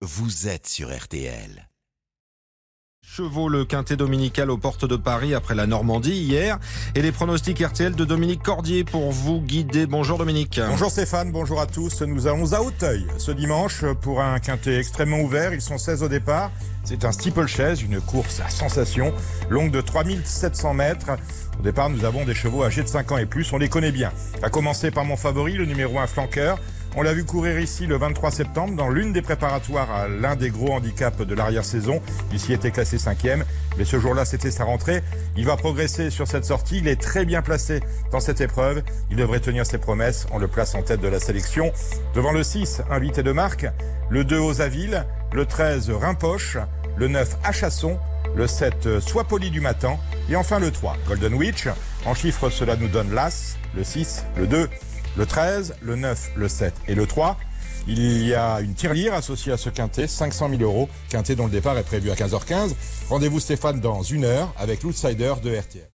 vous êtes sur RTL. Chevaux le quintet dominical aux portes de Paris après la Normandie hier et les pronostics RTL de Dominique Cordier pour vous guider. Bonjour Dominique. Bonjour Stéphane, bonjour à tous. Nous allons à Auteuil ce dimanche pour un quintet extrêmement ouvert. Ils sont 16 au départ. C'est un steeplechase, une course à sensation, longue de 3700 mètres. Au départ, nous avons des chevaux âgés de 5 ans et plus, on les connaît bien. À commencer par mon favori, le numéro 1 flanqueur. On l'a vu courir ici le 23 septembre dans l'une des préparatoires à l'un des gros handicaps de l'arrière-saison. Ici était classé cinquième, mais ce jour-là c'était sa rentrée. Il va progresser sur cette sortie. Il est très bien placé dans cette épreuve. Il devrait tenir ses promesses. On le place en tête de la sélection. Devant le 6, invité de marque, le 2 Osaville, le 13 Rimpoche, le 9 Achasson, le 7 Sois poli du matin et enfin le 3 Golden Witch. En chiffres, cela nous donne l'As, le 6, le 2, le 13, le 9, le 7 et le 3. Il y a une tirelire associée à ce quintet, 500 000 euros. Quintet dont le départ est prévu à 15h15. Rendez-vous Stéphane dans une heure avec l'outsider de RTL.